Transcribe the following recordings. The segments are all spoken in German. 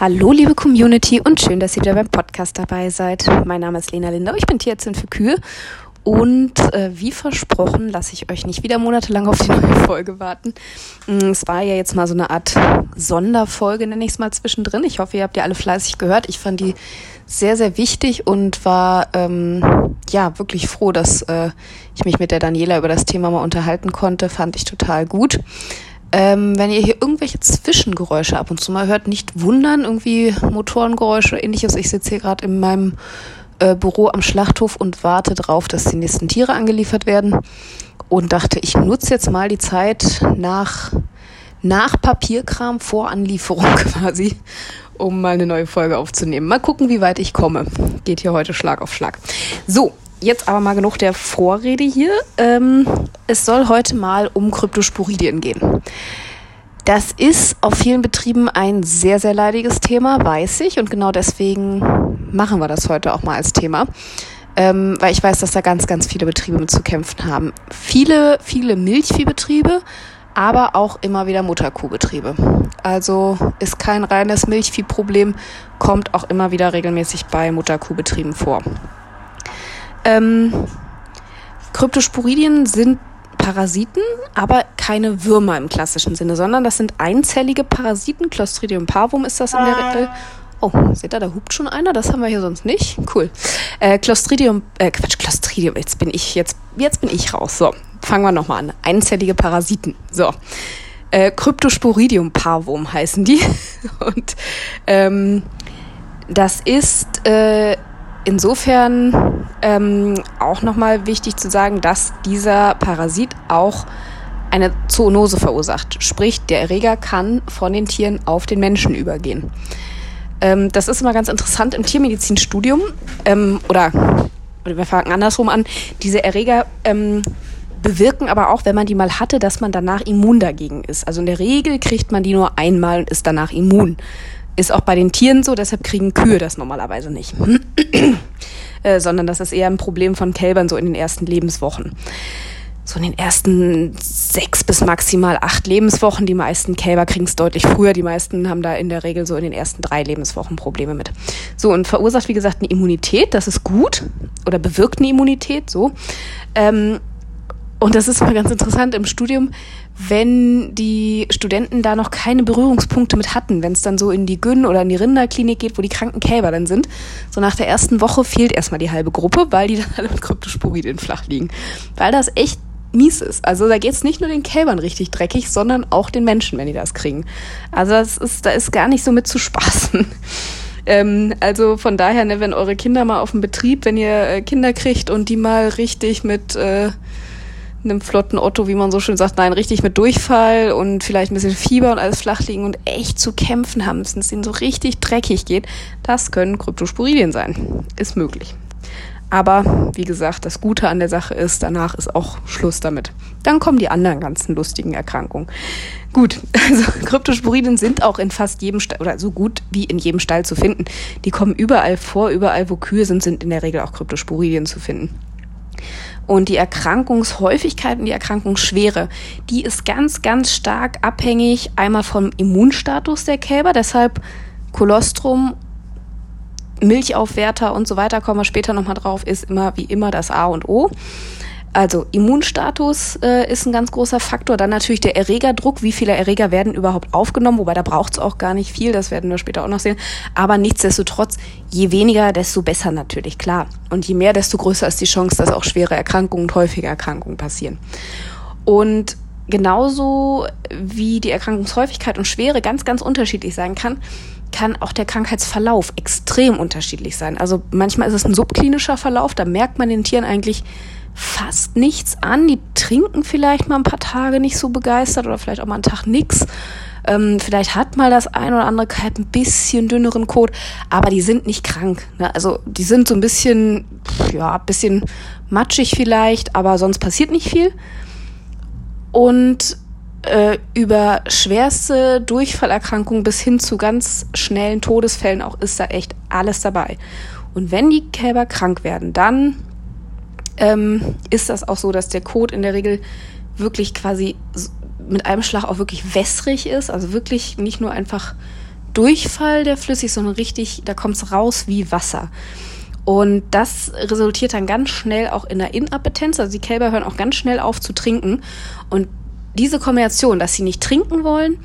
Hallo liebe Community und schön, dass ihr wieder beim Podcast dabei seid. Mein Name ist Lena Lindau, ich bin Tierärztin für Kühe und äh, wie versprochen lasse ich euch nicht wieder monatelang auf die neue Folge warten. Mm, es war ja jetzt mal so eine Art Sonderfolge, nenne ich es mal zwischendrin. Ich hoffe, ihr habt ja alle fleißig gehört. Ich fand die sehr, sehr wichtig und war ähm, ja wirklich froh, dass äh, ich mich mit der Daniela über das Thema mal unterhalten konnte. Fand ich total gut. Ähm, wenn ihr hier irgendwelche Zwischengeräusche ab und zu mal hört, nicht wundern, irgendwie Motorengeräusche ähnliches. Ich sitze hier gerade in meinem äh, Büro am Schlachthof und warte drauf, dass die nächsten Tiere angeliefert werden. Und dachte, ich nutze jetzt mal die Zeit nach, nach Papierkram vor Anlieferung quasi, um mal eine neue Folge aufzunehmen. Mal gucken, wie weit ich komme. Geht hier heute Schlag auf Schlag. So, jetzt aber mal genug der Vorrede hier. Ähm, es soll heute mal um Kryptosporidien gehen. Das ist auf vielen Betrieben ein sehr, sehr leidiges Thema, weiß ich. Und genau deswegen machen wir das heute auch mal als Thema. Ähm, weil ich weiß, dass da ganz, ganz viele Betriebe mit zu kämpfen haben. Viele, viele Milchviehbetriebe, aber auch immer wieder Mutterkuhbetriebe. Also ist kein reines Milchviehproblem, kommt auch immer wieder regelmäßig bei Mutterkuhbetrieben vor. Ähm, Kryptosporidien sind Parasiten, aber keine Würmer im klassischen Sinne, sondern das sind einzellige Parasiten. Clostridium parvum ist das in der Regel. Oh, seht ihr, da hupt schon einer, das haben wir hier sonst nicht. Cool. Äh, Clostridium, äh, Quatsch, Clostridium, jetzt bin ich, jetzt, jetzt bin ich raus. So, fangen wir nochmal an. Einzellige Parasiten. So. Äh, Cryptosporidium parvum heißen die. Und ähm, das ist äh, insofern ähm, auch nochmal wichtig zu sagen, dass dieser Parasit auch eine Zoonose verursacht. Sprich, der Erreger kann von den Tieren auf den Menschen übergehen. Ähm, das ist immer ganz interessant im Tiermedizinstudium ähm, oder, oder wir fangen andersrum an. Diese Erreger ähm, bewirken aber auch, wenn man die mal hatte, dass man danach immun dagegen ist. Also in der Regel kriegt man die nur einmal und ist danach immun. Ist auch bei den Tieren so, deshalb kriegen Kühe das normalerweise nicht. äh, sondern das ist eher ein Problem von Kälbern so in den ersten Lebenswochen. So in den ersten sechs bis maximal acht Lebenswochen. Die meisten Kälber kriegen es deutlich früher. Die meisten haben da in der Regel so in den ersten drei Lebenswochen Probleme mit. So, und verursacht, wie gesagt, eine Immunität. Das ist gut. Oder bewirkt eine Immunität, so. Ähm, und das ist mal ganz interessant im Studium, wenn die Studenten da noch keine Berührungspunkte mit hatten, wenn es dann so in die Gyn oder in die Rinderklinik geht, wo die kranken Kälber dann sind. So nach der ersten Woche fehlt erstmal die halbe Gruppe, weil die dann alle mit Kryptosporidien flach liegen. Weil das echt mies ist. Also da geht's nicht nur den Kälbern richtig dreckig, sondern auch den Menschen, wenn die das kriegen. Also das ist, da ist gar nicht so mit zu spaßen. Ähm, also von daher, ne, wenn eure Kinder mal auf dem Betrieb, wenn ihr äh, Kinder kriegt und die mal richtig mit äh, einem flotten Otto, wie man so schön sagt, nein, richtig mit Durchfall und vielleicht ein bisschen Fieber und alles flach liegen und echt zu kämpfen haben, wenn es ihnen so richtig dreckig geht, das können Kryptosporidien sein. Ist möglich. Aber wie gesagt, das Gute an der Sache ist, danach ist auch Schluss damit. Dann kommen die anderen ganzen lustigen Erkrankungen. Gut, also Kryptosporidien sind auch in fast jedem Stall oder so gut wie in jedem Stall zu finden. Die kommen überall vor, überall wo Kühe sind, sind in der Regel auch Kryptosporidien zu finden. Und die Erkrankungshäufigkeit und die Erkrankungsschwere, die ist ganz, ganz stark abhängig einmal vom Immunstatus der Kälber, deshalb Kolostrum, Milchaufwärter und so weiter, kommen wir später nochmal drauf, ist immer wie immer das A und O. Also Immunstatus äh, ist ein ganz großer Faktor. Dann natürlich der Erregerdruck. Wie viele Erreger werden überhaupt aufgenommen? Wobei da braucht es auch gar nicht viel. Das werden wir später auch noch sehen. Aber nichtsdestotrotz, je weniger, desto besser natürlich, klar. Und je mehr, desto größer ist die Chance, dass auch schwere Erkrankungen und häufige Erkrankungen passieren. Und genauso wie die Erkrankungshäufigkeit und Schwere ganz, ganz unterschiedlich sein kann, kann auch der Krankheitsverlauf extrem unterschiedlich sein. Also manchmal ist es ein subklinischer Verlauf, da merkt man den Tieren eigentlich fast nichts an. Die trinken vielleicht mal ein paar Tage nicht so begeistert oder vielleicht auch mal einen Tag nix. Ähm, vielleicht hat mal das ein oder andere Kalb ein bisschen dünneren Kot, aber die sind nicht krank. Ne? Also die sind so ein bisschen, ja, ein bisschen matschig vielleicht, aber sonst passiert nicht viel. Und äh, über schwerste Durchfallerkrankungen bis hin zu ganz schnellen Todesfällen auch ist da echt alles dabei. Und wenn die Kälber krank werden, dann ähm, ist das auch so, dass der Kot in der Regel wirklich quasi mit einem Schlag auch wirklich wässrig ist, also wirklich nicht nur einfach Durchfall der flüssig, sondern richtig, da kommt es raus wie Wasser. Und das resultiert dann ganz schnell auch in der Inappetenz. Also die Kälber hören auch ganz schnell auf zu trinken. Und diese Kombination, dass sie nicht trinken wollen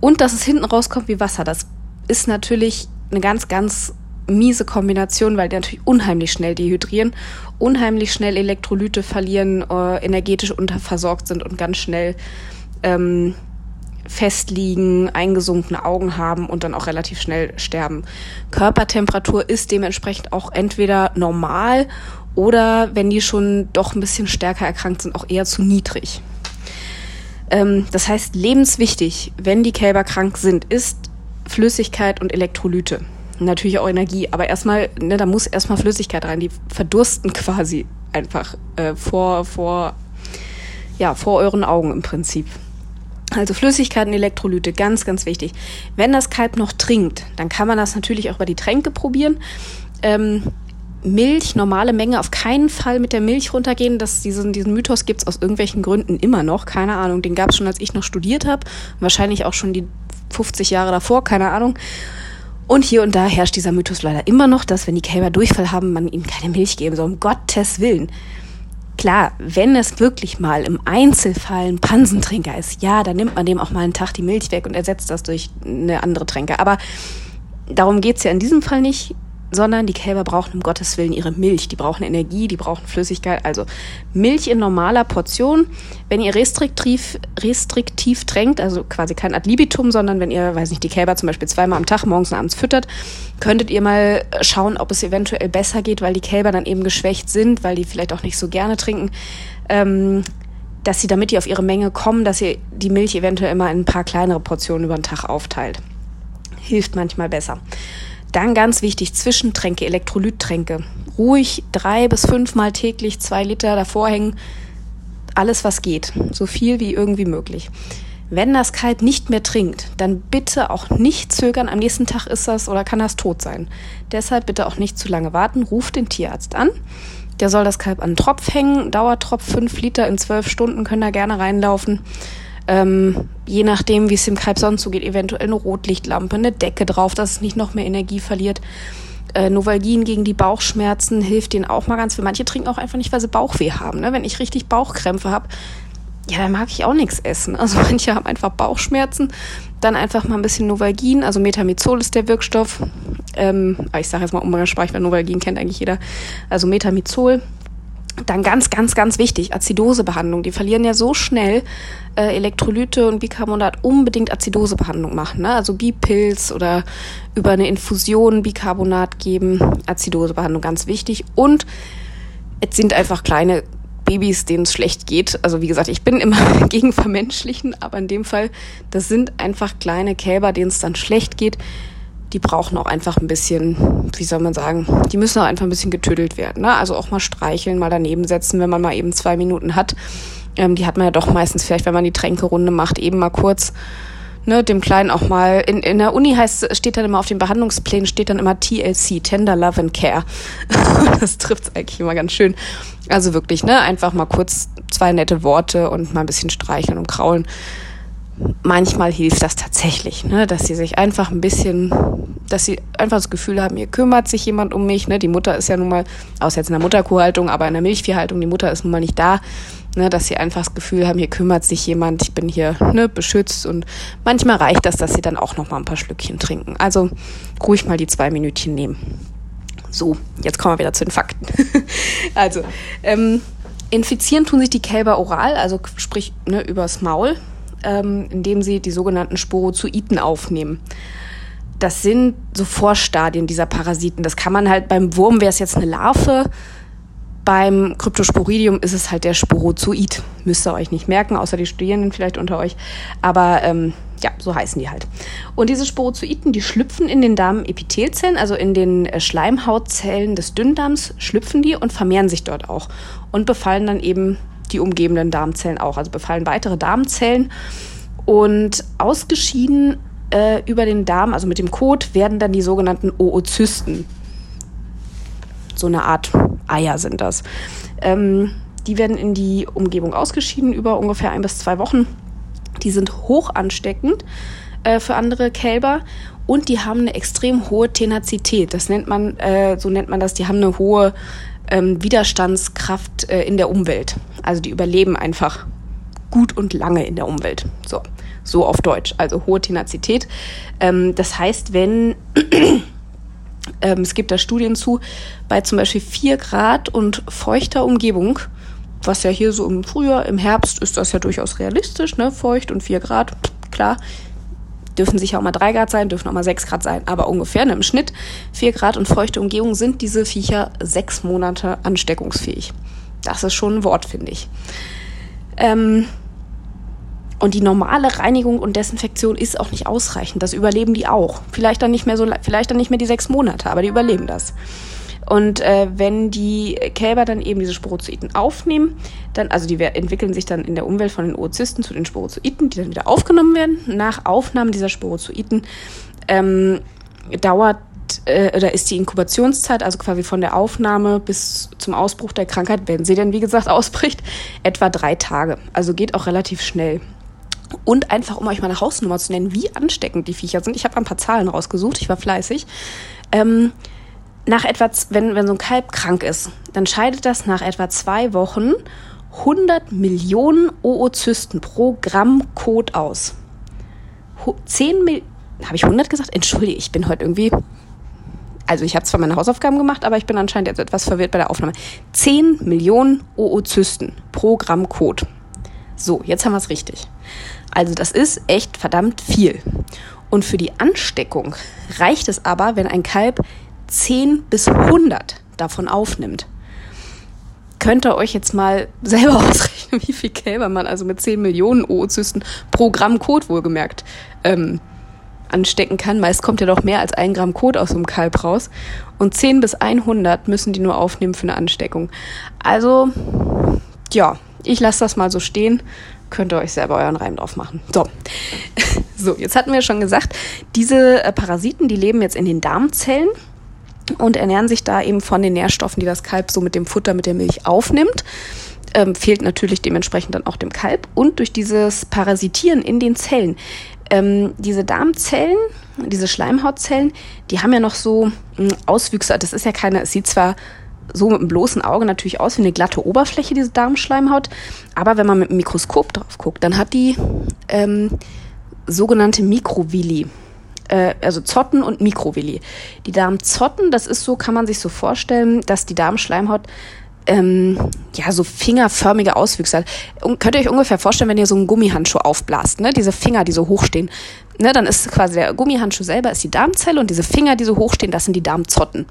und dass es hinten rauskommt wie Wasser, das ist natürlich eine ganz, ganz miese Kombination, weil die natürlich unheimlich schnell dehydrieren, unheimlich schnell Elektrolyte verlieren, äh, energetisch unterversorgt sind und ganz schnell ähm, festliegen, eingesunkene Augen haben und dann auch relativ schnell sterben. Körpertemperatur ist dementsprechend auch entweder normal oder wenn die schon doch ein bisschen stärker erkrankt sind, auch eher zu niedrig. Ähm, das heißt, lebenswichtig, wenn die Kälber krank sind, ist Flüssigkeit und Elektrolyte. Natürlich auch Energie, aber erstmal, ne, da muss erstmal Flüssigkeit rein. Die verdursten quasi einfach äh, vor, vor, ja, vor euren Augen im Prinzip. Also Flüssigkeiten, Elektrolyte, ganz, ganz wichtig. Wenn das Kalb noch trinkt, dann kann man das natürlich auch über die Tränke probieren. Ähm, Milch, normale Menge, auf keinen Fall mit der Milch runtergehen. Das, diesen, diesen Mythos gibt's aus irgendwelchen Gründen immer noch. Keine Ahnung, den gab's schon, als ich noch studiert habe. Wahrscheinlich auch schon die 50 Jahre davor, keine Ahnung. Und hier und da herrscht dieser Mythos leider immer noch, dass wenn die Kälber Durchfall haben, man ihnen keine Milch geben soll. Um Gottes Willen. Klar, wenn es wirklich mal im Einzelfall ein Pansentrinker ist, ja, dann nimmt man dem auch mal einen Tag die Milch weg und ersetzt das durch eine andere Tränke. Aber darum geht's ja in diesem Fall nicht sondern die Kälber brauchen um Gottes Willen ihre Milch. Die brauchen Energie, die brauchen Flüssigkeit. Also Milch in normaler Portion. Wenn ihr restriktiv, restriktiv tränkt, also quasi kein Ad libitum, sondern wenn ihr, weiß nicht, die Kälber zum Beispiel zweimal am Tag, morgens und abends füttert, könntet ihr mal schauen, ob es eventuell besser geht, weil die Kälber dann eben geschwächt sind, weil die vielleicht auch nicht so gerne trinken. Ähm, dass sie, damit die auf ihre Menge kommen, dass ihr die Milch eventuell immer in ein paar kleinere Portionen über den Tag aufteilt. Hilft manchmal besser. Dann ganz wichtig, Zwischentränke, Elektrolyttränke. Ruhig drei bis fünfmal täglich zwei Liter davor hängen. Alles, was geht. So viel wie irgendwie möglich. Wenn das Kalb nicht mehr trinkt, dann bitte auch nicht zögern. Am nächsten Tag ist das oder kann das tot sein. Deshalb bitte auch nicht zu lange warten. Ruft den Tierarzt an. Der soll das Kalb an den Tropf hängen. Dauertropf fünf Liter in zwölf Stunden können da gerne reinlaufen. Ähm, je nachdem, wie es dem Kalb sonst so geht, eventuell eine Rotlichtlampe, eine Decke drauf, dass es nicht noch mehr Energie verliert. Äh, Novalgin gegen die Bauchschmerzen hilft denen auch mal ganz viel. Manche trinken auch einfach nicht, weil sie Bauchweh haben. Ne? Wenn ich richtig Bauchkrämpfe habe, ja, dann mag ich auch nichts essen. Also manche haben einfach Bauchschmerzen. Dann einfach mal ein bisschen Novalgin, also Metamizol ist der Wirkstoff. Ähm, ich sage jetzt mal umgangssprachlich, weil Novalgin kennt eigentlich jeder. Also Metamizol dann ganz, ganz, ganz wichtig, Azidosebehandlung. Die verlieren ja so schnell äh, Elektrolyte und Bicarbonat. Unbedingt Azidosebehandlung machen. Ne? Also Bipilz oder über eine Infusion Bicarbonat geben. Azidosebehandlung ganz wichtig. Und es sind einfach kleine Babys, denen es schlecht geht. Also wie gesagt, ich bin immer gegen Vermenschlichen, aber in dem Fall, das sind einfach kleine Kälber, denen es dann schlecht geht die brauchen auch einfach ein bisschen, wie soll man sagen, die müssen auch einfach ein bisschen getödelt werden. Ne? Also auch mal streicheln, mal daneben setzen, wenn man mal eben zwei Minuten hat. Ähm, die hat man ja doch meistens vielleicht, wenn man die Tränkerunde macht, eben mal kurz ne, dem Kleinen auch mal. In, in der Uni heißt, steht dann immer auf den Behandlungsplänen, steht dann immer TLC, Tender Love and Care. das trifft's eigentlich immer ganz schön. Also wirklich, ne, einfach mal kurz zwei nette Worte und mal ein bisschen streicheln und kraulen manchmal hilft das tatsächlich, ne, dass sie sich einfach ein bisschen, dass sie einfach das Gefühl haben, hier kümmert sich jemand um mich. Ne? Die Mutter ist ja nun mal, außer jetzt in der Mutterkuhhaltung, aber in der Milchviehhaltung, die Mutter ist nun mal nicht da, ne, dass sie einfach das Gefühl haben, hier kümmert sich jemand, ich bin hier ne, beschützt und manchmal reicht das, dass sie dann auch noch mal ein paar Schlückchen trinken. Also ruhig mal die zwei Minütchen nehmen. So, jetzt kommen wir wieder zu den Fakten. also, ähm, infizieren tun sich die Kälber oral, also sprich ne, übers Maul ähm, indem sie die sogenannten Sporozoiten aufnehmen. Das sind so Vorstadien dieser Parasiten. Das kann man halt beim Wurm wäre es jetzt eine Larve. Beim Cryptosporidium ist es halt der Sporozoid. Müsst ihr euch nicht merken, außer die Studierenden vielleicht unter euch. Aber ähm, ja, so heißen die halt. Und diese Sporozoiten, die schlüpfen in den Darmepithelzellen, also in den äh, Schleimhautzellen des Dünndarms, schlüpfen die und vermehren sich dort auch und befallen dann eben die umgebenden Darmzellen auch. Also befallen weitere Darmzellen und ausgeschieden äh, über den Darm, also mit dem Kot, werden dann die sogenannten Oozysten. So eine Art Eier sind das. Ähm, die werden in die Umgebung ausgeschieden über ungefähr ein bis zwei Wochen. Die sind hoch ansteckend äh, für andere Kälber und die haben eine extrem hohe Tenazität. Das nennt man, äh, so nennt man das, die haben eine hohe ähm, Widerstandskraft äh, in der Umwelt. Also die überleben einfach gut und lange in der Umwelt. So, so auf Deutsch. Also hohe Tenazität. Ähm, das heißt, wenn ähm, es gibt da Studien zu, bei zum Beispiel 4 Grad und feuchter Umgebung, was ja hier so im Frühjahr, im Herbst ist das ja durchaus realistisch, ne? Feucht und 4 Grad, klar. Dürfen sicher auch mal 3 Grad sein, dürfen auch mal 6 Grad sein, aber ungefähr ne, im Schnitt 4 Grad und feuchte Umgebung sind diese Viecher sechs Monate ansteckungsfähig. Das ist schon ein Wort, finde ich. Ähm, und die normale Reinigung und Desinfektion ist auch nicht ausreichend. Das überleben die auch. Vielleicht dann nicht mehr so, vielleicht dann nicht mehr die sechs Monate, aber die überleben das. Und äh, wenn die Kälber dann eben diese Sporozoiten aufnehmen, dann, also die entwickeln sich dann in der Umwelt von den Oozysten zu den Sporozoiten, die dann wieder aufgenommen werden. Nach Aufnahme dieser Sporozoiten ähm, dauert äh, oder ist die Inkubationszeit, also quasi von der Aufnahme bis zum Ausbruch der Krankheit, wenn sie denn wie gesagt ausbricht, etwa drei Tage. Also geht auch relativ schnell. Und einfach, um euch mal eine Hausnummer zu nennen, wie ansteckend die Viecher sind. Ich habe ein paar Zahlen rausgesucht, ich war fleißig. Ähm, nach etwa, wenn, wenn so ein Kalb krank ist, dann scheidet das nach etwa zwei Wochen 100 Millionen Oozysten pro Gramm Kot aus. 10 Millionen, habe ich 100 gesagt? Entschuldige, ich bin heute irgendwie, also ich habe zwar meine Hausaufgaben gemacht, aber ich bin anscheinend jetzt etwas verwirrt bei der Aufnahme. 10 Millionen Oozysten pro Gramm Kot. So, jetzt haben wir es richtig. Also das ist echt verdammt viel. Und für die Ansteckung reicht es aber, wenn ein Kalb 10 bis 100 davon aufnimmt. Könnt ihr euch jetzt mal selber ausrechnen, wie viel Kälber man also mit 10 Millionen Oozysten pro Gramm Kot wohlgemerkt ähm, anstecken kann. Meist kommt ja doch mehr als ein Gramm Kot aus so einem Kalb raus. Und 10 bis 100 müssen die nur aufnehmen für eine Ansteckung. Also, ja, ich lasse das mal so stehen könnt ihr euch selber euren Reim drauf machen. So. so, jetzt hatten wir schon gesagt, diese äh, Parasiten, die leben jetzt in den Darmzellen und ernähren sich da eben von den Nährstoffen, die das Kalb so mit dem Futter, mit der Milch aufnimmt. Ähm, fehlt natürlich dementsprechend dann auch dem Kalb. Und durch dieses Parasitieren in den Zellen, ähm, diese Darmzellen, diese Schleimhautzellen, die haben ja noch so hm, Auswüchse. Das ist ja keine, es sieht zwar so mit dem bloßen Auge natürlich aus wie eine glatte Oberfläche, diese Darmschleimhaut. Aber wenn man mit dem Mikroskop drauf guckt, dann hat die ähm, sogenannte Mikrovilli. Äh, also Zotten und Mikrovilli. Die Darmzotten, das ist so, kann man sich so vorstellen, dass die Darmschleimhaut ähm, ja, so fingerförmige Auswüchse hat. Und könnt ihr euch ungefähr vorstellen, wenn ihr so einen Gummihandschuh aufblast, ne? Diese Finger, die so hochstehen. Ne, dann ist quasi der Gummihandschuh selber ist die Darmzelle und diese Finger, die so hochstehen, das sind die Darmzotten.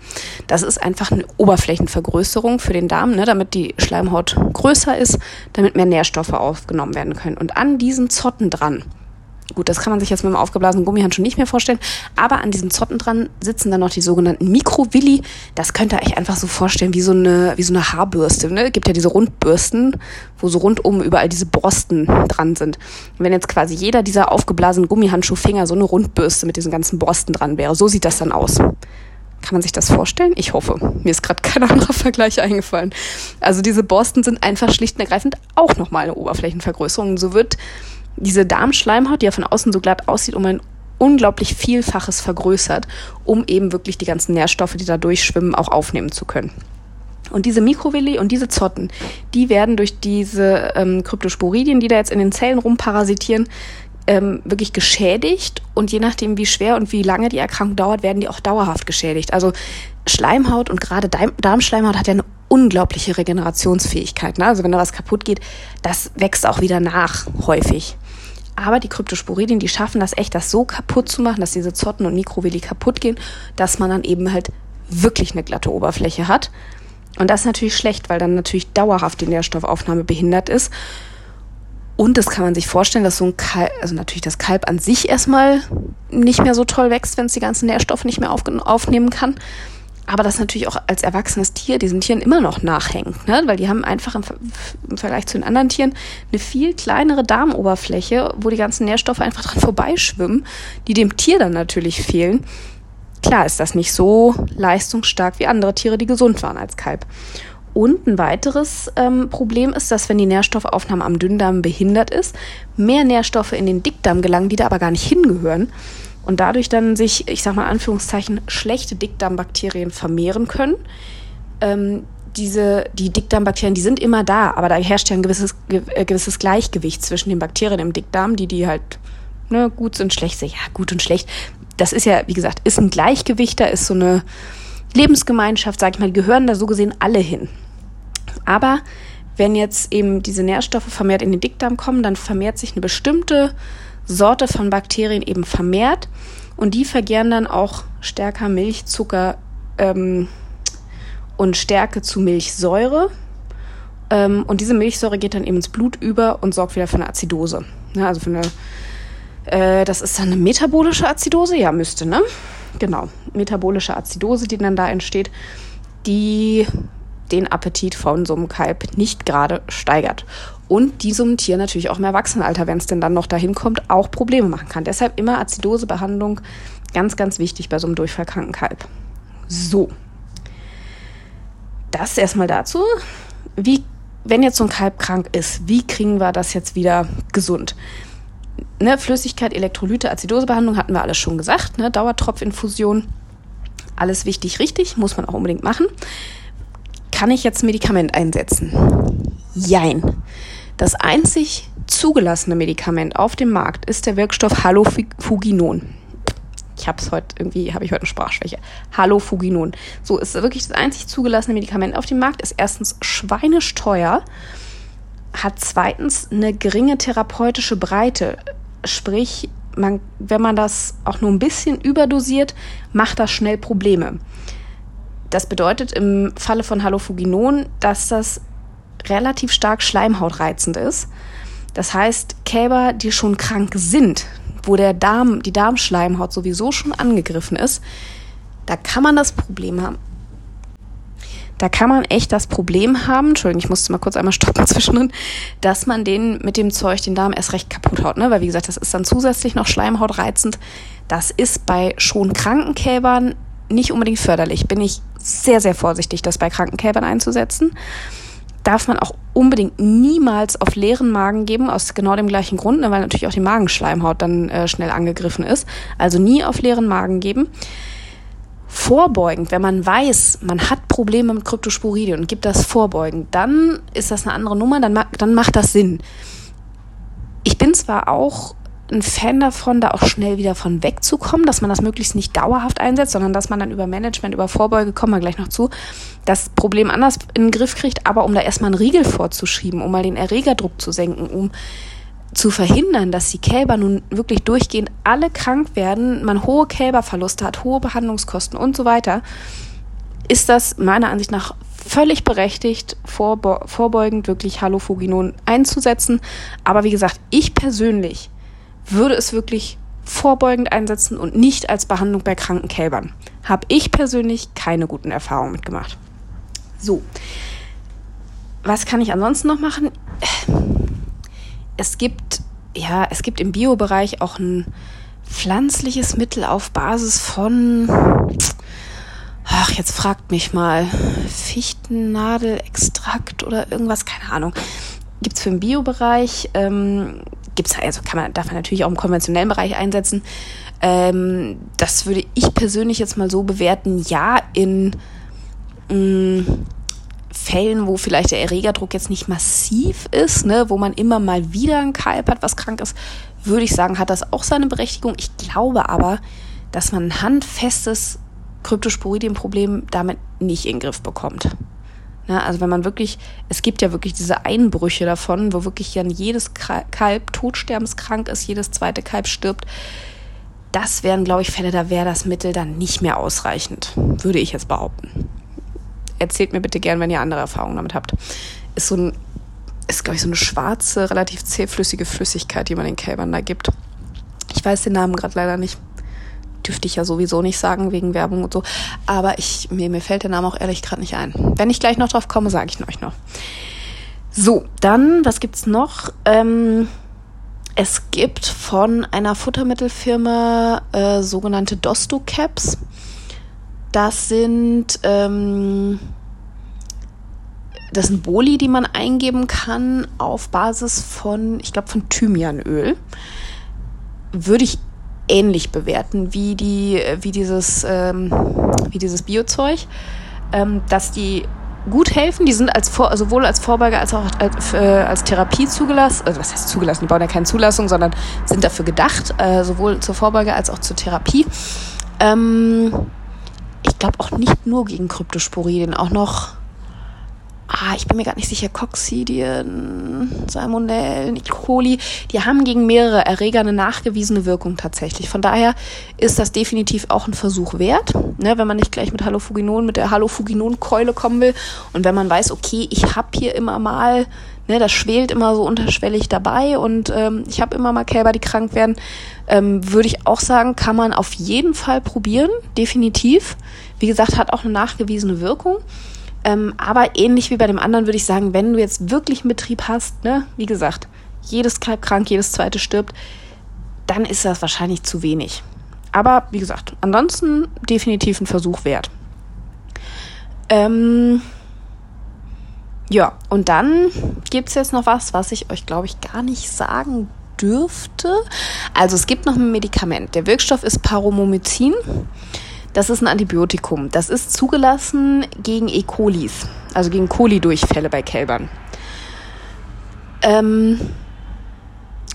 Das ist einfach eine Oberflächenvergrößerung für den Darm, ne, damit die Schleimhaut größer ist, damit mehr Nährstoffe aufgenommen werden können. Und an diesen Zotten dran Gut, das kann man sich jetzt mit dem aufgeblasenen Gummihandschuh nicht mehr vorstellen. Aber an diesen Zotten dran sitzen dann noch die sogenannten Mikrovilli. Das könnt ihr euch einfach so vorstellen wie so eine, wie so eine Haarbürste. Ne? Gibt ja diese Rundbürsten, wo so rundum überall diese Borsten dran sind. Und wenn jetzt quasi jeder dieser aufgeblasenen Gummihandschuhfinger so eine Rundbürste mit diesen ganzen Borsten dran wäre, so sieht das dann aus. Kann man sich das vorstellen? Ich hoffe. Mir ist gerade kein anderer Vergleich eingefallen. Also diese Borsten sind einfach schlicht und ergreifend auch nochmal eine Oberflächenvergrößerung. So wird diese Darmschleimhaut, die ja von außen so glatt aussieht, um ein unglaublich Vielfaches vergrößert, um eben wirklich die ganzen Nährstoffe, die da durchschwimmen, auch aufnehmen zu können. Und diese Mikrovilli und diese Zotten, die werden durch diese ähm, Kryptosporidien, die da jetzt in den Zellen rumparasitieren, ähm, wirklich geschädigt. Und je nachdem, wie schwer und wie lange die Erkrankung dauert, werden die auch dauerhaft geschädigt. Also Schleimhaut und gerade Darmschleimhaut hat ja eine unglaubliche Regenerationsfähigkeit. Ne? Also wenn da was kaputt geht, das wächst auch wieder nach häufig. Aber die Kryptosporidien, die schaffen das echt, das so kaputt zu machen, dass diese Zotten und Mikrovilli kaputt gehen, dass man dann eben halt wirklich eine glatte Oberfläche hat. Und das ist natürlich schlecht, weil dann natürlich dauerhaft die Nährstoffaufnahme behindert ist. Und das kann man sich vorstellen, dass so ein Kalb, also natürlich das Kalb an sich erstmal nicht mehr so toll wächst, wenn es die ganzen Nährstoffe nicht mehr aufnehmen kann aber das natürlich auch als erwachsenes Tier diesen Tieren immer noch nachhängt, ne? weil die haben einfach im, im, Vergleich zu den anderen Tieren eine viel kleinere Darmoberfläche, wo die ganzen Nährstoffe einfach dran vorbeischwimmen, die dem Tier dann natürlich fehlen. Klar ist das nicht so leistungsstark wie andere Tiere, die gesund waren als Kalb. Und ein weiteres ähm, Problem ist, dass wenn die Nährstoffaufnahme am Dünndarm behindert ist, mehr Nährstoffe in den Dickdarm gelangen, die da aber gar nicht hingehören und dadurch dann sich, ich sag mal in Anführungszeichen, schlechte Dickdarmbakterien vermehren können. Ähm, diese, die Dickdarmbakterien, die sind immer da, aber da herrscht ja ein gewisses, äh, gewisses Gleichgewicht zwischen den Bakterien im Dickdarm, die die halt ne, gut sind, schlecht sind. Ja, gut und schlecht. Das ist ja, wie gesagt, ist ein Gleichgewicht, da ist so eine Lebensgemeinschaft, sag ich mal, die gehören da so gesehen alle hin. Aber wenn jetzt eben diese Nährstoffe vermehrt in den Dickdarm kommen, dann vermehrt sich eine bestimmte Sorte von Bakterien eben vermehrt und die vergären dann auch stärker Milch, Zucker ähm, und Stärke zu Milchsäure. Ähm, und diese Milchsäure geht dann eben ins Blut über und sorgt wieder für eine Azidose. Ja, also für eine, äh, das ist dann eine metabolische Azidose, ja, müsste, ne? Genau, metabolische Azidose, die dann da entsteht, die den Appetit von so einem Kalb nicht gerade steigert. Und diesem Tier natürlich auch im Erwachsenenalter, wenn es denn dann noch dahin kommt, auch Probleme machen kann. Deshalb immer Azidosebehandlung ganz, ganz wichtig bei so einem durchfallkranken Kalb. So. Das erstmal dazu. Wie, wenn jetzt so ein Kalb krank ist, wie kriegen wir das jetzt wieder gesund? Ne, Flüssigkeit, Elektrolyte, Azidosebehandlung hatten wir alles schon gesagt. Ne, Dauertropfinfusion, alles wichtig, richtig, muss man auch unbedingt machen. Kann ich jetzt Medikament einsetzen? Jein. Das einzig zugelassene Medikament auf dem Markt ist der Wirkstoff Halofuginon. Ich habe es heute irgendwie, habe ich heute eine Sprachschwäche. Halofuginon. So ist wirklich das einzig zugelassene Medikament auf dem Markt. Ist erstens schweinesteuer, hat zweitens eine geringe therapeutische Breite. Sprich, man, wenn man das auch nur ein bisschen überdosiert, macht das schnell Probleme. Das bedeutet im Falle von Halofuginon, dass das relativ stark schleimhautreizend ist. Das heißt, Kälber, die schon krank sind, wo der Darm, die Darmschleimhaut sowieso schon angegriffen ist, da kann man das Problem haben. Da kann man echt das Problem haben, Entschuldigung, ich musste mal kurz einmal stoppen zwischendrin, dass man den mit dem Zeug den Darm erst recht kaputt haut. Ne? Weil wie gesagt, das ist dann zusätzlich noch schleimhautreizend. Das ist bei schon kranken Kälbern nicht unbedingt förderlich. Bin ich sehr, sehr vorsichtig, das bei kranken Kälbern einzusetzen darf man auch unbedingt niemals auf leeren Magen geben, aus genau dem gleichen Grund, ne, weil natürlich auch die Magenschleimhaut dann äh, schnell angegriffen ist. Also nie auf leeren Magen geben. Vorbeugend, wenn man weiß, man hat Probleme mit Kryptosporidien und gibt das vorbeugend, dann ist das eine andere Nummer, dann, dann macht das Sinn. Ich bin zwar auch ein Fan davon, da auch schnell wieder von wegzukommen, dass man das möglichst nicht dauerhaft einsetzt, sondern dass man dann über Management, über Vorbeuge, kommen wir gleich noch zu, das Problem anders in den Griff kriegt, aber um da erstmal einen Riegel vorzuschieben, um mal den Erregerdruck zu senken, um zu verhindern, dass die Kälber nun wirklich durchgehend alle krank werden, man hohe Kälberverluste hat, hohe Behandlungskosten und so weiter, ist das meiner Ansicht nach völlig berechtigt, vorbeugend wirklich Halofuginon einzusetzen. Aber wie gesagt, ich persönlich würde es wirklich vorbeugend einsetzen und nicht als Behandlung bei kranken Kälbern. Habe ich persönlich keine guten Erfahrungen mitgemacht. So, was kann ich ansonsten noch machen? Es gibt, ja, es gibt im Biobereich auch ein pflanzliches Mittel auf Basis von, ach, jetzt fragt mich mal, Fichtennadelextrakt oder irgendwas, keine Ahnung. Gibt es für den Biobereich. Ähm, gibt's also kann man, darf man natürlich auch im konventionellen Bereich einsetzen. Ähm, das würde ich persönlich jetzt mal so bewerten, ja, in mh, mm, Fällen, wo vielleicht der Erregerdruck jetzt nicht massiv ist, ne, wo man immer mal wieder ein Kalb hat, was krank ist, würde ich sagen, hat das auch seine Berechtigung. Ich glaube aber, dass man ein handfestes Kryptosporidienproblem damit nicht in den Griff bekommt. Ja, also wenn man wirklich, es gibt ja wirklich diese Einbrüche davon, wo wirklich dann jedes Kalb todsterbenskrank ist, jedes zweite Kalb stirbt. Das wären, glaube ich, Fälle, da wäre das Mittel dann nicht mehr ausreichend, würde ich jetzt behaupten. Erzählt mir bitte gern, wenn ihr andere Erfahrungen damit habt. Ist so ein, ist, glaube ich, so eine schwarze, relativ zähflüssige Flüssigkeit, die man den Kälbern da gibt. Ich weiß den Namen gerade leider nicht dürfte ich ja sowieso nicht sagen wegen Werbung und so. Aber ich, mir, mir fällt der Name auch ehrlich gerade nicht ein. Wenn ich gleich noch drauf komme, sage ich euch noch. So, dann, was gibt's noch? Ähm, es gibt von einer Futtermittelfirma äh, sogenannte Dosto-Caps. Das sind, ähm, das sind Boli, die man eingeben kann auf Basis von, ich glaube, von Thymianöl. Würde ich ähnlich bewerten wie, die, wie dieses, ähm, wie dieses Biozeug, ähm, dass die gut helfen. Die sind als Vor sowohl als Vorbeuge als auch als, äh, als Therapie zugelassen. Also was heißt zugelassen? Die bauen ja keine Zulassung, sondern sind dafür gedacht, äh, sowohl zur Vorbeuge als auch zur Therapie. Ähm, ich glaube auch nicht nur gegen Kryptosporidien, auch noch ah, ich bin mir gar nicht sicher, Coccidien, Salmonellen, E. coli, die haben gegen mehrere Erreger eine nachgewiesene Wirkung tatsächlich. Von daher ist das definitiv auch ein Versuch wert, ne, wenn man nicht gleich mit Halofuginon, mit der Halofuginon-Keule kommen will und wenn man weiß, okay, ich habe hier immer mal, ne, das schwelt immer so unterschwellig dabei und ähm, ich habe immer mal Kälber, die krank werden, ähm, würde ich auch sagen, kann man auf jeden Fall probieren, definitiv. Wie gesagt, hat auch eine nachgewiesene Wirkung. Ähm, aber ähnlich wie bei dem anderen würde ich sagen, wenn du jetzt wirklich einen Betrieb hast, ne, wie gesagt, jedes Kalb krank, jedes zweite stirbt, dann ist das wahrscheinlich zu wenig. Aber wie gesagt, ansonsten definitiv ein Versuch wert. Ähm, ja, und dann gibt es jetzt noch was, was ich euch, glaube ich, gar nicht sagen dürfte. Also es gibt noch ein Medikament. Der Wirkstoff ist Paromomycin. Das ist ein Antibiotikum. Das ist zugelassen gegen E. colis, also gegen Kolidurchfälle bei Kälbern. Ähm,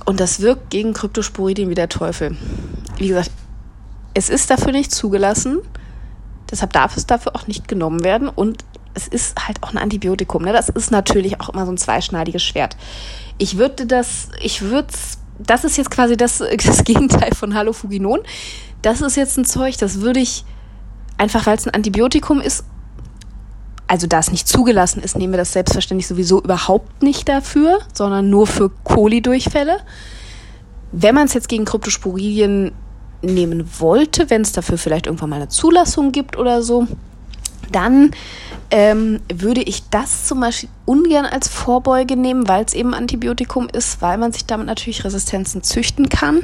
und das wirkt gegen Kryptosporidien wie der Teufel. Wie gesagt, es ist dafür nicht zugelassen. Deshalb darf es dafür auch nicht genommen werden. Und es ist halt auch ein Antibiotikum. Ne? Das ist natürlich auch immer so ein zweischneidiges Schwert. Ich würde das, ich würde das ist jetzt quasi das, das Gegenteil von Halofuginon das ist jetzt ein Zeug, das würde ich einfach, weil es ein Antibiotikum ist, also da es nicht zugelassen ist, nehmen wir das selbstverständlich sowieso überhaupt nicht dafür, sondern nur für Kolidurchfälle. Wenn man es jetzt gegen Kryptosporidien nehmen wollte, wenn es dafür vielleicht irgendwann mal eine Zulassung gibt oder so, dann ähm, würde ich das zum Beispiel ungern als Vorbeuge nehmen, weil es eben Antibiotikum ist, weil man sich damit natürlich Resistenzen züchten kann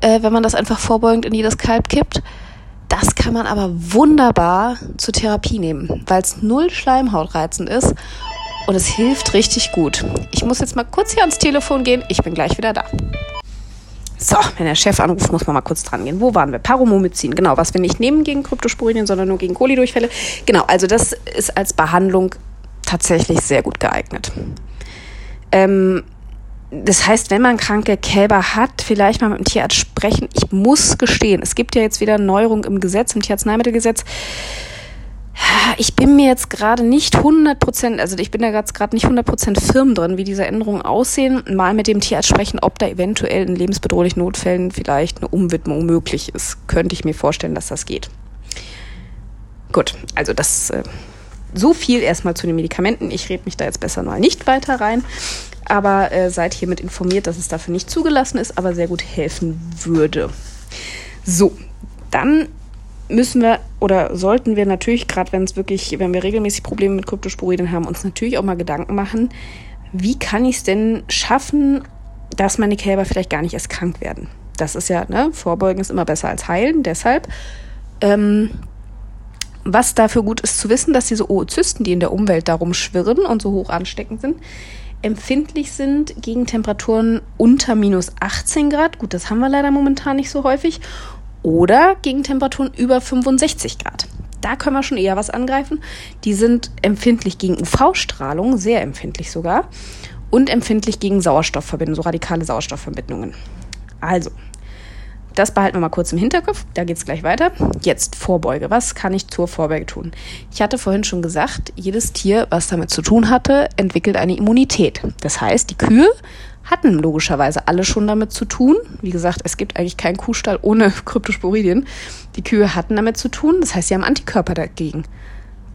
äh, wenn man das einfach vorbeugend in jedes Kalb kippt. Das kann man aber wunderbar zur Therapie nehmen, weil es null schleimhautreizend ist und es hilft richtig gut. Ich muss jetzt mal kurz hier ans Telefon gehen. Ich bin gleich wieder da. So, wenn der Chef anruft, muss man mal kurz dran gehen. Wo waren wir? Paromomycin, genau, was wir nicht nehmen gegen Kryptosporidien, sondern nur gegen Kolidurchfälle. Genau, also das ist als Behandlung tatsächlich sehr gut geeignet. Ähm, das heißt, wenn man kranke Kälber hat, vielleicht mal mit dem Tierarzt sprechen. Ich muss gestehen, es gibt ja jetzt wieder Neuerung im Gesetz, im Tierarzneimittelgesetz. Ich bin mir jetzt gerade nicht 100 Prozent, also ich bin da gerade nicht 100 Prozent firm drin, wie diese Änderungen aussehen. Mal mit dem Tierarzt sprechen, ob da eventuell in lebensbedrohlichen Notfällen vielleicht eine Umwidmung möglich ist. Könnte ich mir vorstellen, dass das geht. Gut, also das äh, so viel erstmal zu den Medikamenten. Ich rede mich da jetzt besser mal nicht weiter rein aber äh, seid hiermit informiert, dass es dafür nicht zugelassen ist, aber sehr gut helfen würde. So, dann müssen wir oder sollten wir natürlich, gerade wenn es wirklich, wenn wir regelmäßig Probleme mit Kryptosporidien haben, uns natürlich auch mal Gedanken machen, wie kann ich es denn schaffen, dass meine Kälber vielleicht gar nicht erst krank werden? Das ist ja, ne, Vorbeugen ist immer besser als heilen, deshalb. Ähm, was dafür gut ist zu wissen, dass diese Oozysten, die in der Umwelt darum schwirren und so hoch ansteckend sind, empfindlich sind gegen Temperaturen unter minus 18 Grad. Gut, das haben wir leider momentan nicht so häufig. Oder gegen Temperaturen über 65 Grad. Da können wir schon eher was angreifen. Die sind empfindlich gegen UV-Strahlung, sehr empfindlich sogar. Und empfindlich gegen Sauerstoffverbindungen, so radikale Sauerstoffverbindungen. Also, das behalten wir mal kurz im Hinterkopf. Da geht es gleich weiter. Jetzt Vorbeuge. Was kann ich zur Vorbeuge tun? Ich hatte vorhin schon gesagt, jedes Tier, was damit zu tun hatte, entwickelt eine Immunität. Das heißt, die Kühe hatten logischerweise alle schon damit zu tun. Wie gesagt, es gibt eigentlich keinen Kuhstall ohne Kryptosporidien. Die Kühe hatten damit zu tun. Das heißt, sie haben Antikörper dagegen.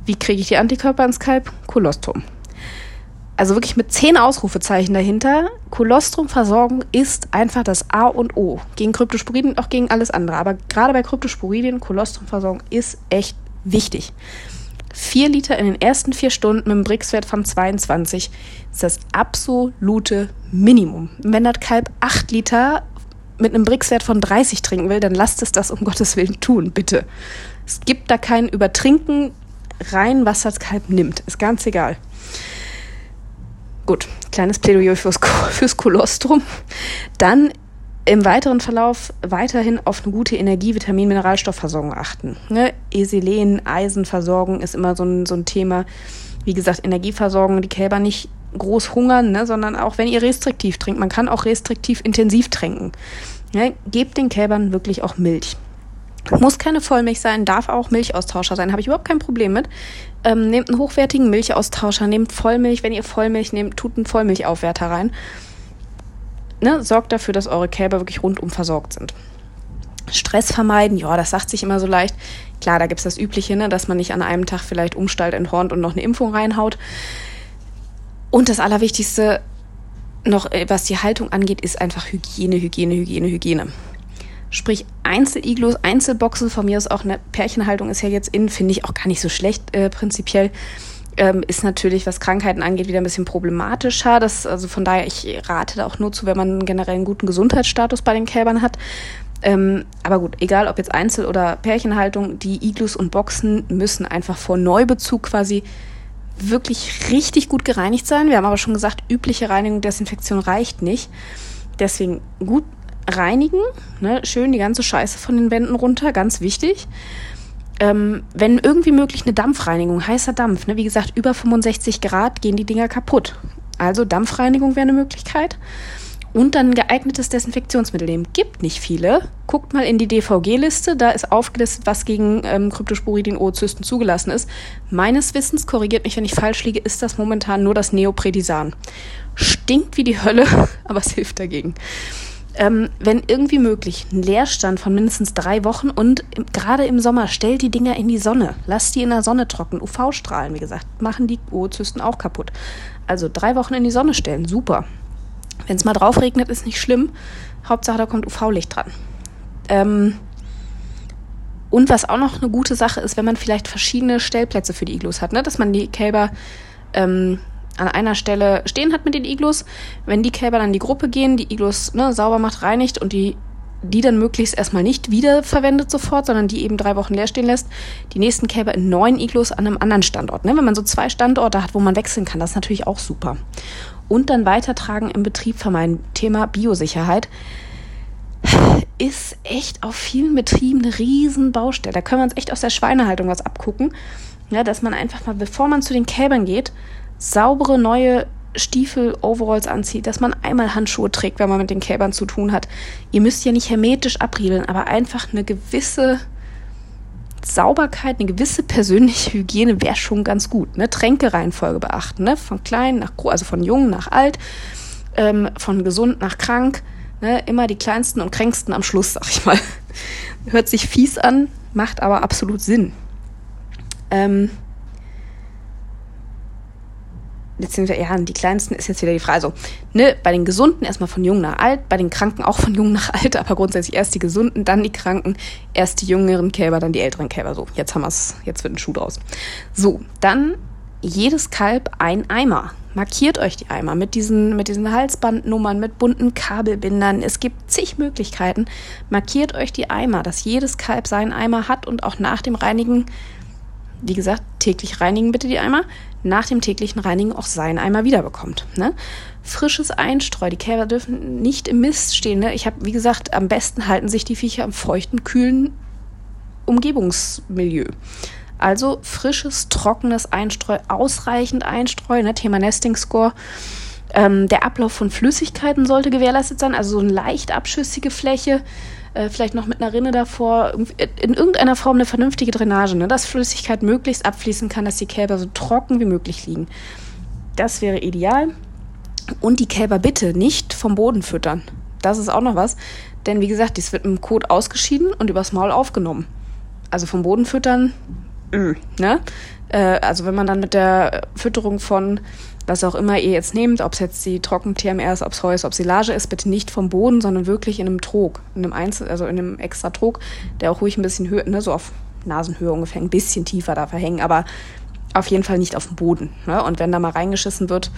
Wie kriege ich die Antikörper ins Kalb? Kolostrum also wirklich mit zehn Ausrufezeichen dahinter. Kolostrumversorgung ist einfach das A und O. Gegen Kryptosporidien, auch gegen alles andere. Aber gerade bei Kryptosporidien, Kolostrumversorgung ist echt wichtig. Vier Liter in den ersten vier Stunden mit einem Brix-Wert von 22 ist das absolute Minimum. Wenn das Kalb acht Liter mit einem Brix-Wert von 30 trinken will, dann lasst es das um Gottes Willen tun, bitte. Es gibt da kein Übertrinken rein, was das Kalb nimmt. Ist ganz egal. Gut, kleines Plädoyer fürs, fürs Kolostrum. Dann im weiteren Verlauf weiterhin auf eine gute Energie-, Vitamin-, Mineralstoffversorgung achten. Ne? Eselen, Eisenversorgung ist immer so ein, so ein Thema. Wie gesagt, Energieversorgung, die Kälber nicht groß hungern, ne? sondern auch wenn ihr restriktiv trinkt. Man kann auch restriktiv intensiv trinken. Ne? Gebt den Kälbern wirklich auch Milch. Muss keine Vollmilch sein, darf auch Milchaustauscher sein, habe ich überhaupt kein Problem mit. Ähm, nehmt einen hochwertigen Milchaustauscher, nehmt Vollmilch, wenn ihr Vollmilch nehmt, tut einen Vollmilchaufwärter rein ne, sorgt dafür, dass eure Kälber wirklich rundum versorgt sind. Stress vermeiden, ja, das sagt sich immer so leicht. Klar, da gibt es das Übliche, ne, dass man nicht an einem Tag vielleicht Umstall enthornt und noch eine Impfung reinhaut. Und das Allerwichtigste noch, äh, was die Haltung angeht, ist einfach Hygiene, Hygiene, Hygiene, Hygiene. Sprich, Einzeliglos, Einzelboxen, von mir aus auch eine Pärchenhaltung ist ja jetzt in, finde ich auch gar nicht so schlecht äh, prinzipiell ähm, ist natürlich, was Krankheiten angeht, wieder ein bisschen problematischer. Das, also von daher, ich rate da auch nur zu, wenn man generell einen guten Gesundheitsstatus bei den Kälbern hat. Ähm, aber gut, egal ob jetzt Einzel- oder Pärchenhaltung, die Iglus und Boxen müssen einfach vor Neubezug quasi wirklich richtig gut gereinigt sein. Wir haben aber schon gesagt, übliche Reinigung, Desinfektion reicht nicht. Deswegen gut reinigen, ne? schön die ganze Scheiße von den Wänden runter, ganz wichtig ähm, wenn irgendwie möglich eine Dampfreinigung, heißer Dampf, ne? wie gesagt, über 65 Grad gehen die Dinger kaputt. Also Dampfreinigung wäre eine Möglichkeit. Und dann ein geeignetes Desinfektionsmittel nehmen. Gibt nicht viele. Guckt mal in die DVG-Liste, da ist aufgelistet, was gegen ähm, Kryptosporidin Oozysten zugelassen ist. Meines Wissens, korrigiert mich, wenn ich falsch liege, ist das momentan nur das Neopredisan. Stinkt wie die Hölle, aber es hilft dagegen ähm, wenn irgendwie möglich, ein Leerstand von mindestens drei Wochen und gerade im Sommer stellt die Dinger in die Sonne. Lasst die in der Sonne trocknen. UV-Strahlen, wie gesagt, machen die Oozysten auch kaputt. Also drei Wochen in die Sonne stellen, super. Wenn es mal drauf regnet, ist nicht schlimm. Hauptsache, da kommt UV-Licht dran. Ähm, und was auch noch eine gute Sache ist, wenn man vielleicht verschiedene Stellplätze für die Iglus hat, ne? dass man die Kälber ähm, an einer Stelle stehen hat mit den Iglus. Wenn die Kälber dann in die Gruppe gehen, die Iglus ne, sauber macht, reinigt und die, die dann möglichst erstmal nicht wiederverwendet sofort, sondern die eben drei Wochen leer stehen lässt, die nächsten Kälber in neun Iglus an einem anderen Standort. Ne? Wenn man so zwei Standorte hat, wo man wechseln kann, das ist natürlich auch super. Und dann weitertragen im Betrieb vermeiden. Thema Biosicherheit ist echt auf vielen Betrieben eine riesen Baustelle. Da können wir uns echt aus der Schweinehaltung was abgucken. Ja, dass man einfach mal, bevor man zu den Kälbern geht, saubere neue Stiefel, Overalls anzieht, dass man einmal Handschuhe trägt, wenn man mit den Kälbern zu tun hat. Ihr müsst ja nicht hermetisch abriegeln, aber einfach eine gewisse Sauberkeit, eine gewisse persönliche Hygiene wäre schon ganz gut. Ne? Tränkereihenfolge beachten, ne? von klein nach groß, also von jung nach alt, ähm, von gesund nach krank. Ne? Immer die kleinsten und kränksten am Schluss, sag ich mal. Hört sich fies an, macht aber absolut Sinn. Ähm, wir, ja, die kleinsten ist jetzt wieder die Frage. Also, ne, bei den Gesunden erstmal von jung nach alt, bei den Kranken auch von jung nach alt, aber grundsätzlich erst die Gesunden, dann die Kranken, erst die jüngeren Kälber, dann die älteren Kälber. So, jetzt haben wir es, jetzt wird ein Schuh draus. So, dann jedes Kalb ein Eimer. Markiert euch die Eimer mit diesen, mit diesen Halsbandnummern, mit bunten Kabelbindern. Es gibt zig Möglichkeiten. Markiert euch die Eimer, dass jedes Kalb seinen Eimer hat und auch nach dem Reinigen wie gesagt, täglich reinigen bitte die Eimer, nach dem täglichen Reinigen auch seinen Eimer wiederbekommt. Ne? Frisches Einstreu, die Kälber dürfen nicht im Mist stehen. Ne? Ich habe, wie gesagt, am besten halten sich die Viecher im feuchten, kühlen Umgebungsmilieu. Also frisches, trockenes Einstreu, ausreichend Einstreu, ne? Thema Nesting Score. Ähm, der Ablauf von Flüssigkeiten sollte gewährleistet sein, also so eine leicht abschüssige Fläche äh, vielleicht noch mit einer Rinne davor, in irgendeiner Form eine vernünftige Drainage, ne? dass Flüssigkeit möglichst abfließen kann, dass die Kälber so trocken wie möglich liegen. Das wäre ideal. Und die Kälber bitte nicht vom Boden füttern. Das ist auch noch was. Denn wie gesagt, dies wird im Kot ausgeschieden und übers Maul aufgenommen. Also vom Boden füttern, mh, ne? Äh, also wenn man dann mit der Fütterung von was auch immer ihr jetzt nehmt, ob es jetzt die Trocken-TMR ist, ob es Heu ist, ob Silage ist, bitte nicht vom Boden, sondern wirklich in einem Trog, in einem Einzel, also in einem extra Trog, der auch ruhig ein bisschen höher, ne, so auf Nasenhöhe ungefähr, ein bisschen tiefer da verhängen, aber auf jeden Fall nicht auf dem Boden. Ne? Und wenn da mal reingeschissen wird,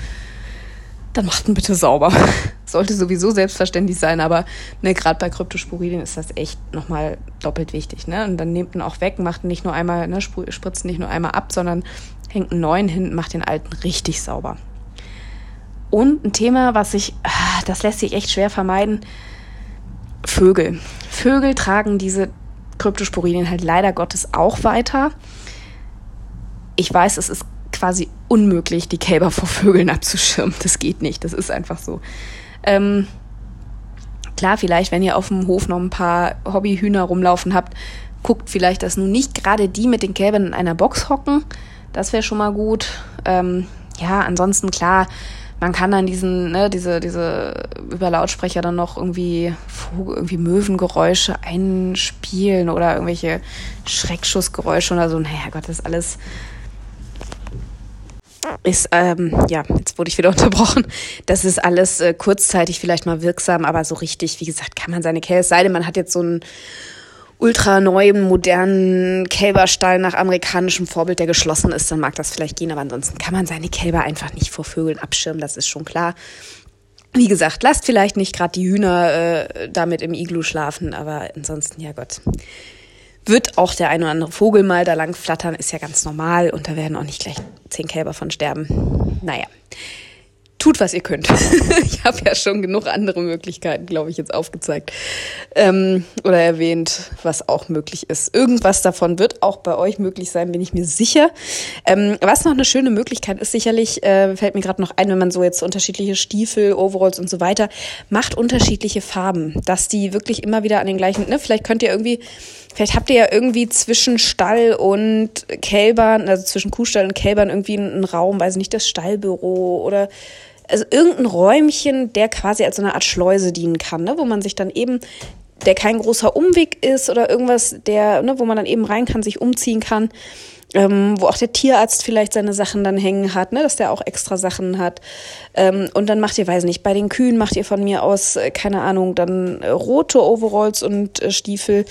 dann macht ihn bitte sauber. Sollte sowieso selbstverständlich sein, aber ne, gerade bei Kryptosporidien ist das echt nochmal doppelt wichtig. Ne? Und dann nehmt ihn auch weg, macht nicht nur einmal, ne, spritzt nicht nur einmal ab, sondern hängt einen neuen hin, macht den alten richtig sauber. Und ein Thema, was ich, ah, das lässt sich echt schwer vermeiden, Vögel. Vögel tragen diese Kryptosporidien halt leider Gottes auch weiter. Ich weiß, es ist quasi unmöglich, die Kälber vor Vögeln abzuschirmen. Das geht nicht. Das ist einfach so. Ähm, klar, vielleicht, wenn ihr auf dem Hof noch ein paar Hobbyhühner rumlaufen habt, guckt vielleicht, dass nun nicht gerade die mit den Kälbern in einer Box hocken. Das wäre schon mal gut. Ähm, ja, ansonsten klar, man kann dann diesen, ne, diese, diese über Lautsprecher dann noch irgendwie, irgendwie Möwengeräusche einspielen oder irgendwelche Schreckschussgeräusche oder so. Naja, Gott, das ist alles ist, ähm, ja, jetzt wurde ich wieder unterbrochen. Das ist alles äh, kurzzeitig vielleicht mal wirksam, aber so richtig, wie gesagt, kann man seine Käse, es sei denn, man hat jetzt so einen ultra neuen, modernen Kälberstall nach amerikanischem Vorbild, der geschlossen ist, dann mag das vielleicht gehen, aber ansonsten kann man seine Kälber einfach nicht vor Vögeln abschirmen, das ist schon klar. Wie gesagt, lasst vielleicht nicht gerade die Hühner äh, damit im Iglu schlafen, aber ansonsten, ja Gott. Wird auch der ein oder andere Vogel mal da lang flattern, ist ja ganz normal und da werden auch nicht gleich zehn Kälber von sterben. Naja tut, was ihr könnt. ich habe ja schon genug andere Möglichkeiten, glaube ich, jetzt aufgezeigt ähm, oder erwähnt, was auch möglich ist. Irgendwas davon wird auch bei euch möglich sein, bin ich mir sicher. Ähm, was noch eine schöne Möglichkeit ist, sicherlich, äh, fällt mir gerade noch ein, wenn man so jetzt unterschiedliche Stiefel, Overalls und so weiter, macht unterschiedliche Farben, dass die wirklich immer wieder an den gleichen, ne, vielleicht könnt ihr irgendwie Vielleicht habt ihr ja irgendwie zwischen Stall und Kälbern, also zwischen Kuhstall und Kälbern irgendwie einen Raum, weiß nicht, das Stallbüro oder also irgendein Räumchen, der quasi als so eine Art Schleuse dienen kann, ne? wo man sich dann eben, der kein großer Umweg ist oder irgendwas, der, ne, wo man dann eben rein kann, sich umziehen kann. Ähm, wo auch der Tierarzt vielleicht seine Sachen dann hängen hat, ne, dass der auch extra Sachen hat. Ähm, und dann macht ihr, weiß nicht, bei den Kühen macht ihr von mir aus, äh, keine Ahnung, dann äh, rote Overalls und äh, Stiefel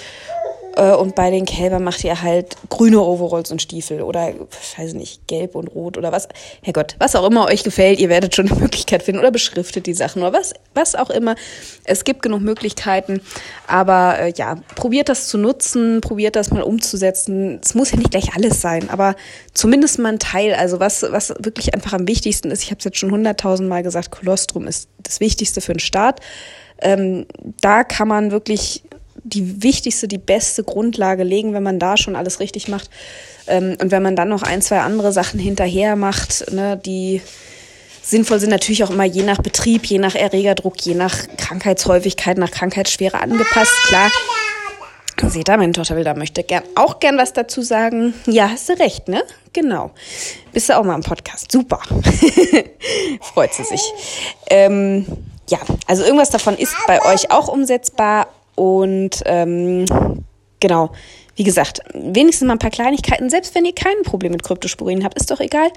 und bei den Kälbern macht ihr halt grüne Overalls und Stiefel oder, weiß nicht, gelb und rot oder was. Herrgott, was auch immer euch gefällt, ihr werdet schon eine Möglichkeit finden oder beschriftet die Sachen oder was, was auch immer. Es gibt genug Möglichkeiten, aber äh, ja, probiert das zu nutzen, probiert das mal umzusetzen. Es muss ja nicht gleich alles sein, aber zumindest mal ein Teil. Also was, was wirklich einfach am wichtigsten ist, ich habe es jetzt schon hunderttausend Mal gesagt, Kolostrum ist das Wichtigste für den Start. Ähm, da kann man wirklich die wichtigste, die beste Grundlage legen, wenn man da schon alles richtig macht. Ähm, und wenn man dann noch ein, zwei andere Sachen hinterher macht, ne, die sinnvoll sind, natürlich auch immer je nach Betrieb, je nach Erregerdruck, je nach Krankheitshäufigkeit, nach Krankheitsschwere angepasst. Klar, Seht ihr, meine Tochter will da möchte gern, auch gern was dazu sagen. Ja, hast du recht, ne? Genau. Bist du auch mal im Podcast. Super. Freut sie sich. Ähm, ja, also irgendwas davon ist bei euch auch umsetzbar und ähm, genau, wie gesagt, wenigstens mal ein paar Kleinigkeiten. Selbst wenn ihr kein Problem mit Kryptosporien habt, ist doch egal.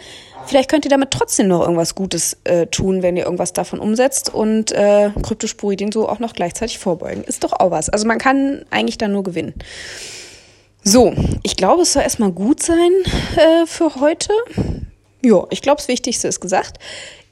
Vielleicht könnt ihr damit trotzdem noch irgendwas Gutes äh, tun, wenn ihr irgendwas davon umsetzt und äh, Kryptosporidien so auch noch gleichzeitig vorbeugen. Ist doch auch was. Also man kann eigentlich da nur gewinnen. So, ich glaube, es soll erstmal gut sein äh, für heute. Ja, ich glaube, das Wichtigste ist gesagt.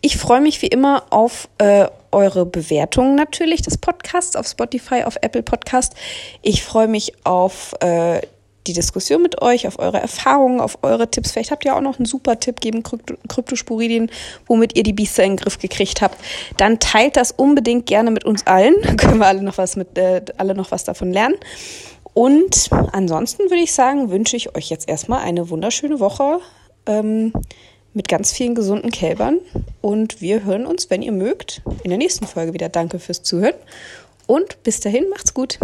Ich freue mich wie immer auf äh, eure Bewertungen natürlich des Podcasts auf Spotify, auf Apple Podcast. Ich freue mich auf äh, die Diskussion mit euch, auf eure Erfahrungen, auf eure Tipps. Vielleicht habt ihr auch noch einen super Tipp geben, Kryptosporidien, womit ihr die Biester in den Griff gekriegt habt. Dann teilt das unbedingt gerne mit uns allen. Dann können wir alle noch was mit, äh, alle noch was davon lernen. Und ansonsten würde ich sagen, wünsche ich euch jetzt erstmal eine wunderschöne Woche. Ähm, mit ganz vielen gesunden Kälbern. Und wir hören uns, wenn ihr mögt, in der nächsten Folge wieder. Danke fürs Zuhören und bis dahin macht's gut.